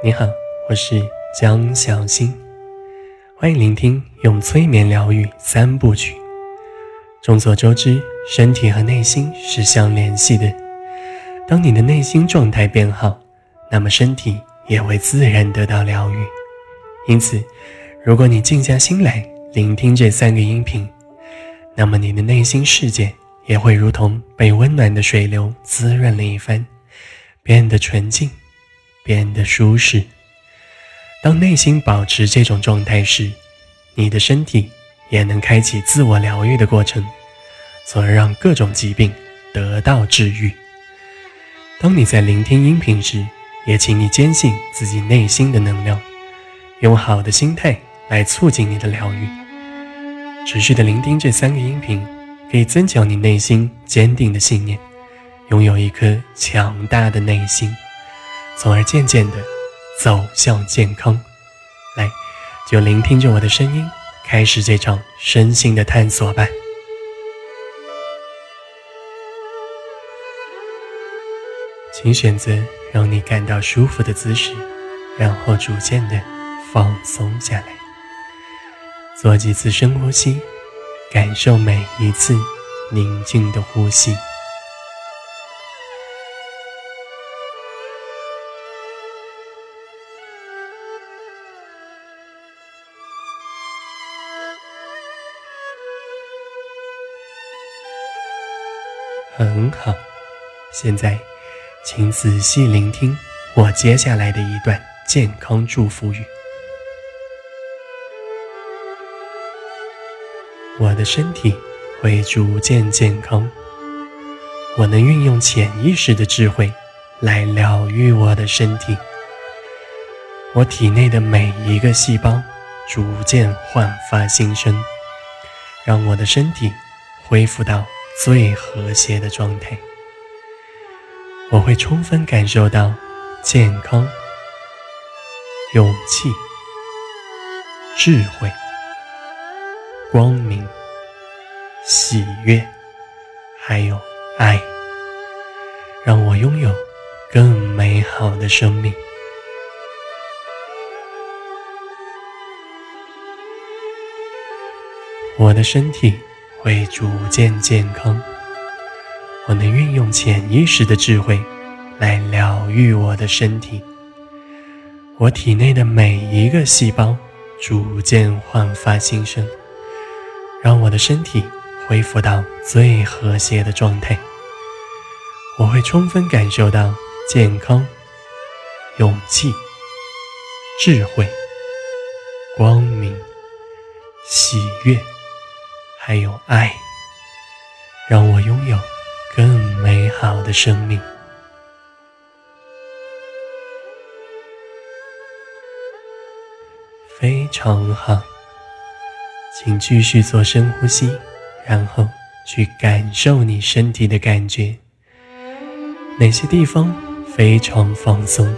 你好，我是江小新，欢迎聆听用催眠疗愈三部曲。众所周知，身体和内心是相联系的。当你的内心状态变好，那么身体也会自然得到疗愈。因此，如果你静下心来聆听这三个音频，那么你的内心世界也会如同被温暖的水流滋润了一番，变得纯净。变得舒适。当内心保持这种状态时，你的身体也能开启自我疗愈的过程，从而让各种疾病得到治愈。当你在聆听音频时，也请你坚信自己内心的能量，用好的心态来促进你的疗愈。持续的聆听这三个音频，可以增强你内心坚定的信念，拥有一颗强大的内心。从而渐渐的走向健康，来，就聆听着我的声音，开始这场身心的探索吧。请选择让你感到舒服的姿势，然后逐渐的放松下来，做几次深呼吸，感受每一次宁静的呼吸。很好，现在，请仔细聆听我接下来的一段健康祝福语。我的身体会逐渐健康，我能运用潜意识的智慧来疗愈我的身体。我体内的每一个细胞逐渐焕发新生，让我的身体恢复到。最和谐的状态，我会充分感受到健康、勇气、智慧、光明、喜悦，还有爱，让我拥有更美好的生命。我的身体。会逐渐健康。我能运用潜意识的智慧来疗愈我的身体。我体内的每一个细胞逐渐焕发新生，让我的身体恢复到最和谐的状态。我会充分感受到健康、勇气、智慧、光明、喜悦。还有爱，让我拥有更美好的生命。非常好，请继续做深呼吸，然后去感受你身体的感觉。哪些地方非常放松？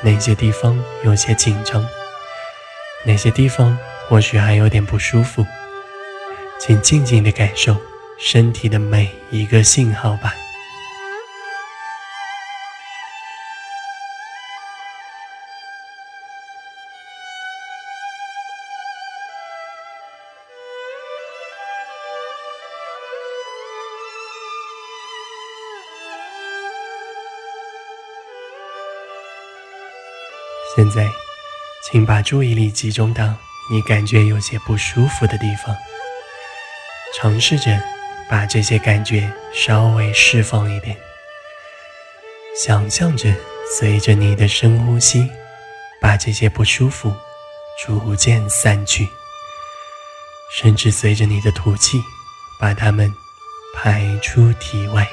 哪些地方有些紧张？哪些地方或许还有点不舒服？请静静的感受身体的每一个信号吧。现在，请把注意力集中到你感觉有些不舒服的地方。尝试着把这些感觉稍微释放一点，想象着随着你的深呼吸，把这些不舒服逐渐散去，甚至随着你的吐气，把它们排出体外。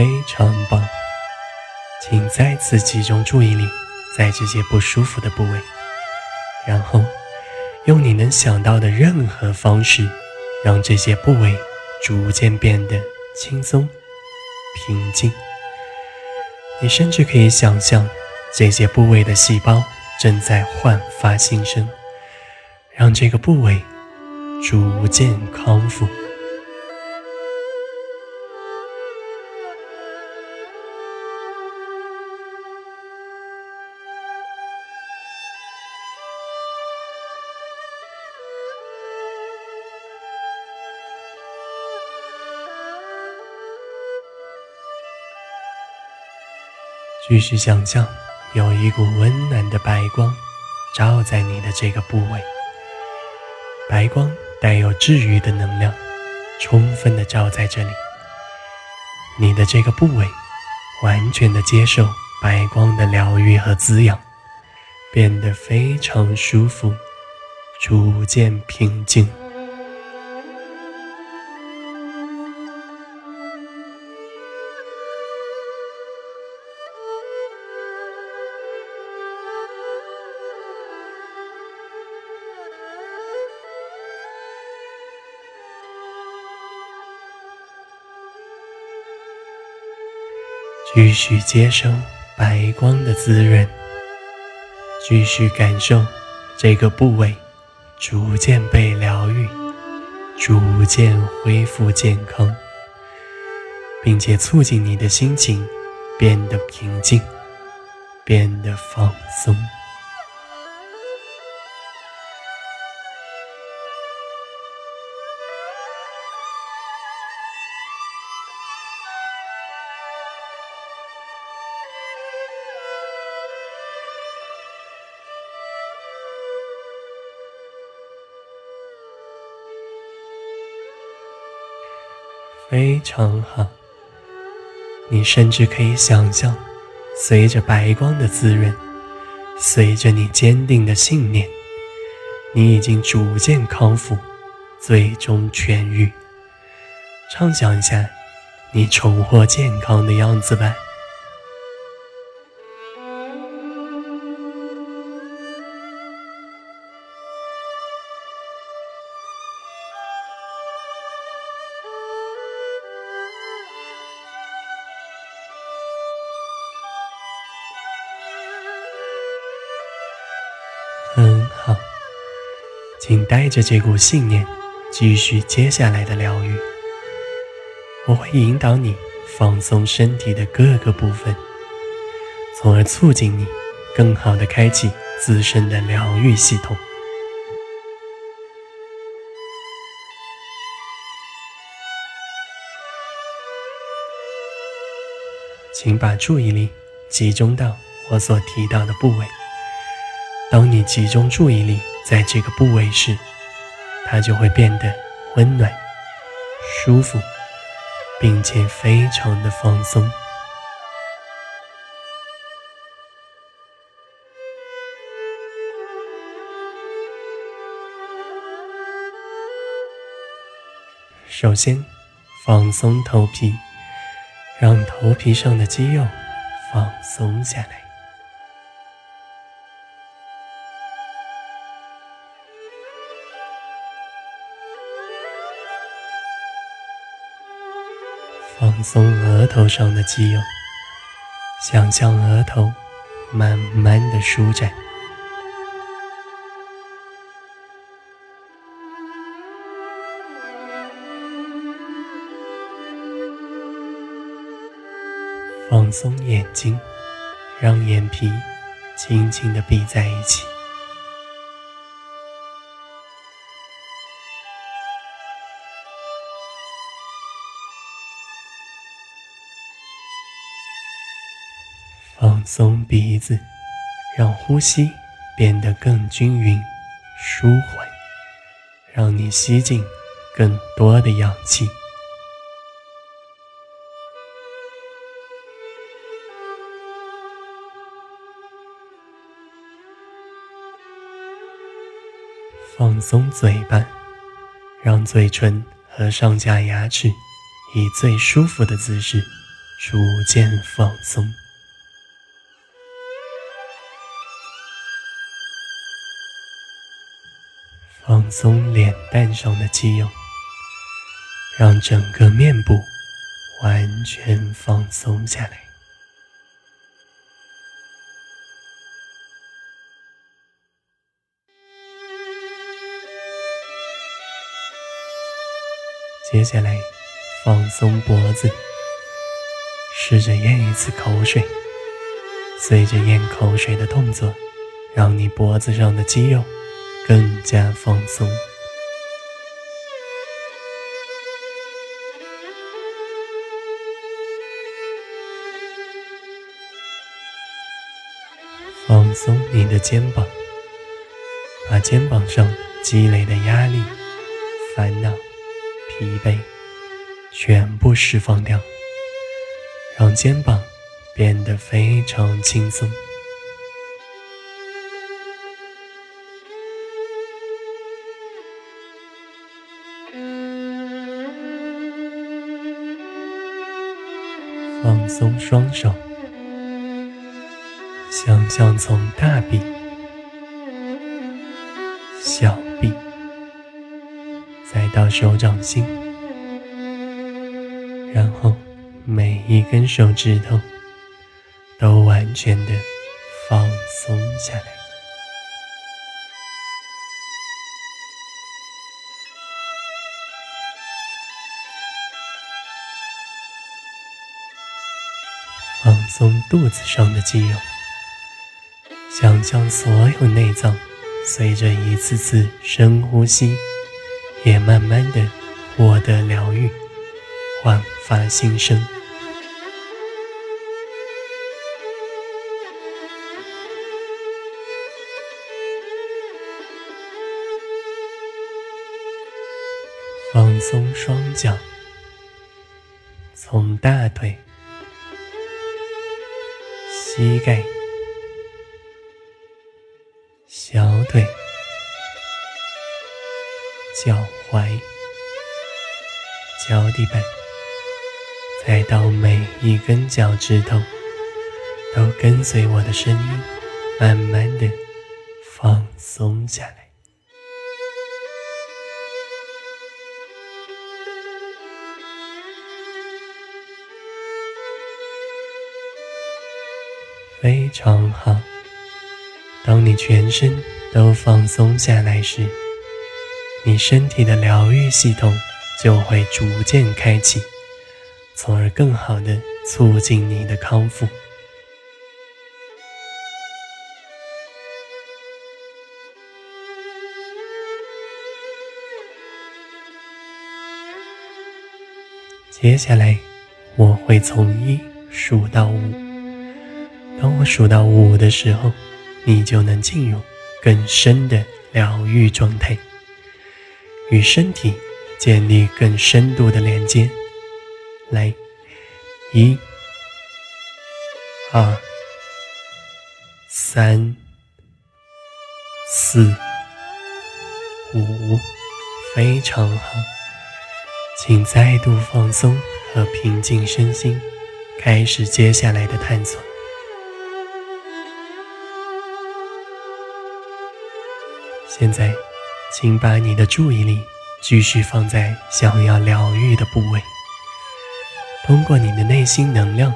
非常棒，请再次集中注意力在这些不舒服的部位，然后用你能想到的任何方式，让这些部位逐渐变得轻松、平静。你甚至可以想象，这些部位的细胞正在焕发新生，让这个部位逐渐康复。继续想象，有一股温暖的白光照在你的这个部位。白光带有治愈的能量，充分的照在这里。你的这个部位完全的接受白光的疗愈和滋养，变得非常舒服，逐渐平静。继续接受白光的滋润，继续感受这个部位逐渐被疗愈，逐渐恢复健康，并且促进你的心情变得平静，变得放松。非常好，你甚至可以想象，随着白光的滋润，随着你坚定的信念，你已经逐渐康复，最终痊愈。畅想一下，你重获健康的样子吧。请带着这股信念，继续接下来的疗愈。我会引导你放松身体的各个部分，从而促进你更好的开启自身的疗愈系统。请把注意力集中到我所提到的部位。当你集中注意力在这个部位时，它就会变得温暖、舒服，并且非常的放松。首先，放松头皮，让头皮上的肌肉放松下来。放松额头上的肌肉，想象额头慢慢的舒展。放松眼睛，让眼皮轻轻的闭在一起。松鼻子，让呼吸变得更均匀、舒缓，让你吸进更多的氧气。放松嘴巴，让嘴唇和上下牙齿以最舒服的姿势逐渐放松。松脸蛋上的肌肉，让整个面部完全放松下来。接下来，放松脖子，试着咽一次口水。随着咽口水的动作，让你脖子上的肌肉更加放松。放松你的肩膀，把肩膀上积累的压力、烦恼。疲惫，全部释放掉，让肩膀变得非常轻松。放松双手，想象从大臂、小臂。再到手掌心，然后每一根手指头都完全的放松下来，松肚子上的肌肉，想象所有内脏随着一次次深呼吸。也慢慢的获得疗愈，焕发新生。放松双脚，从大腿、膝盖、小腿。脚踝、脚底板，再到每一根脚趾头，都跟随我的声音，慢慢的放松下来，非常好。当你全身都放松下来时，你身体的疗愈系统就会逐渐开启，从而更好的促进你的康复。接下来，我会从一数到五。当我数到五的时候，你就能进入更深的疗愈状态。与身体建立更深度的连接。来，一、二、三、四、五，非常好。请再度放松和平静身心，开始接下来的探索。现在。请把你的注意力继续放在想要疗愈的部位，通过你的内心能量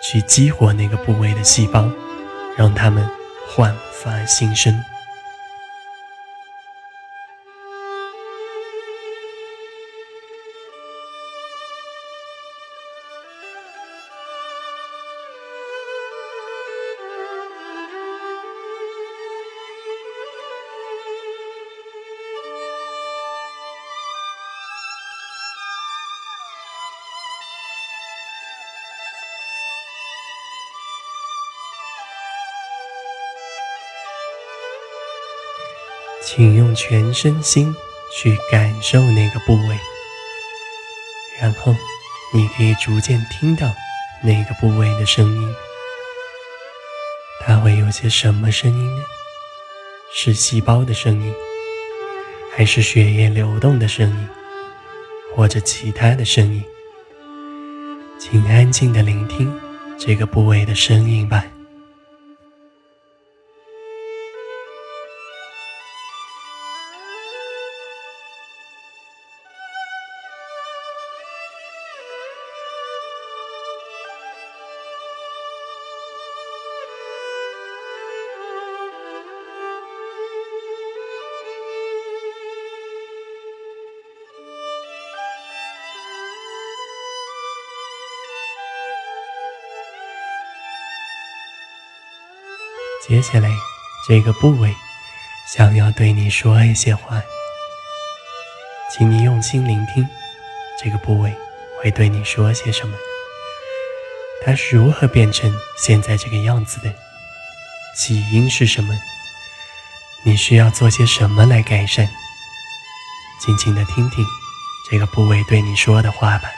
去激活那个部位的细胞，让它们焕发新生。请用全身心去感受那个部位，然后你可以逐渐听到那个部位的声音。它会有些什么声音呢？是细胞的声音，还是血液流动的声音，或者其他的声音？请安静的聆听这个部位的声音吧。接下来，这个部位想要对你说一些话，请你用心聆听，这个部位会对你说些什么？它是如何变成现在这个样子的？起因是什么？你需要做些什么来改善？静静的听听这个部位对你说的话吧。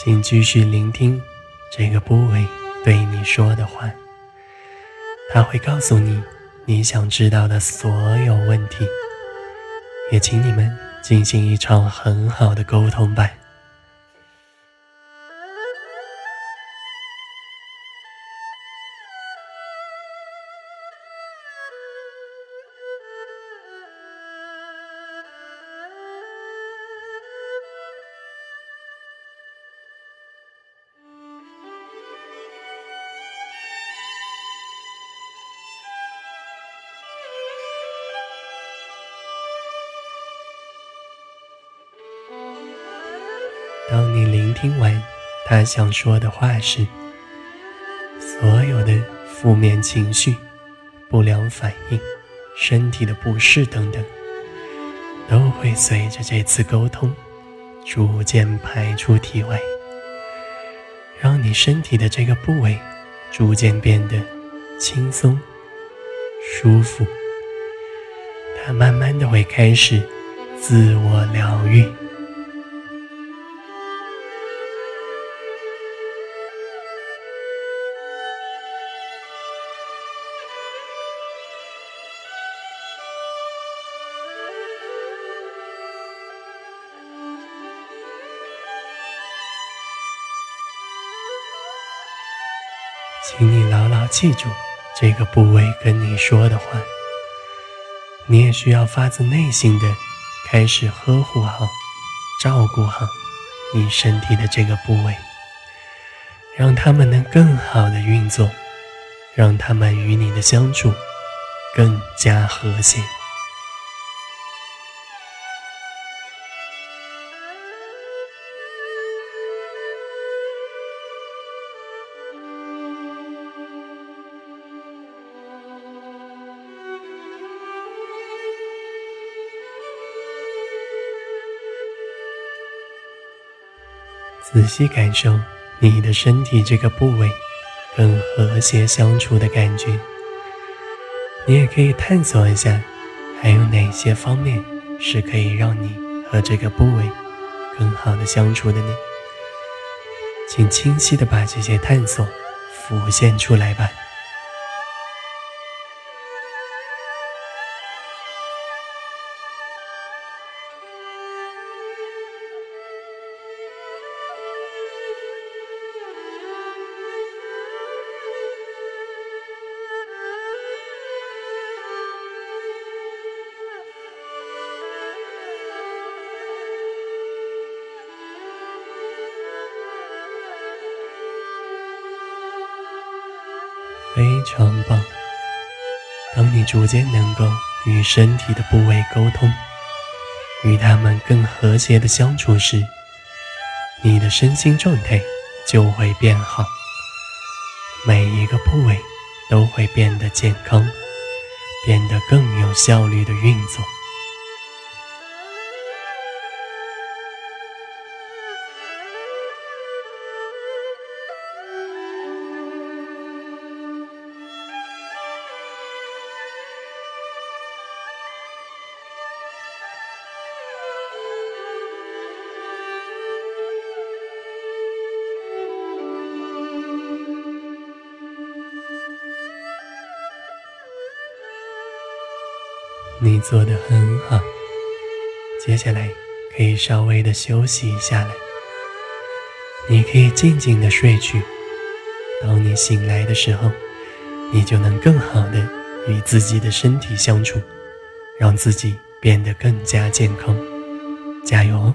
请继续聆听这个部位对你说的话。他会告诉你你想知道的所有问题，也请你们进行一场很好的沟通吧。当你聆听完他想说的话时，所有的负面情绪、不良反应、身体的不适等等，都会随着这次沟通逐渐排出体外，让你身体的这个部位逐渐变得轻松、舒服。它慢慢的会开始自我疗愈。请你牢牢记住这个部位跟你说的话。你也需要发自内心的开始呵护好、照顾好你身体的这个部位，让他们能更好的运作，让他们与你的相处更加和谐。仔细感受你的身体这个部位更和谐相处的感觉。你也可以探索一下，还有哪些方面是可以让你和这个部位更好的相处的呢？请清晰的把这些探索浮现出来吧。城堡！当你逐渐能够与身体的部位沟通，与他们更和谐的相处时，你的身心状态就会变好，每一个部位都会变得健康，变得更有效率的运作。做得很好，接下来可以稍微的休息一下了。你可以静静的睡去。当你醒来的时候，你就能更好的与自己的身体相处，让自己变得更加健康。加油哦！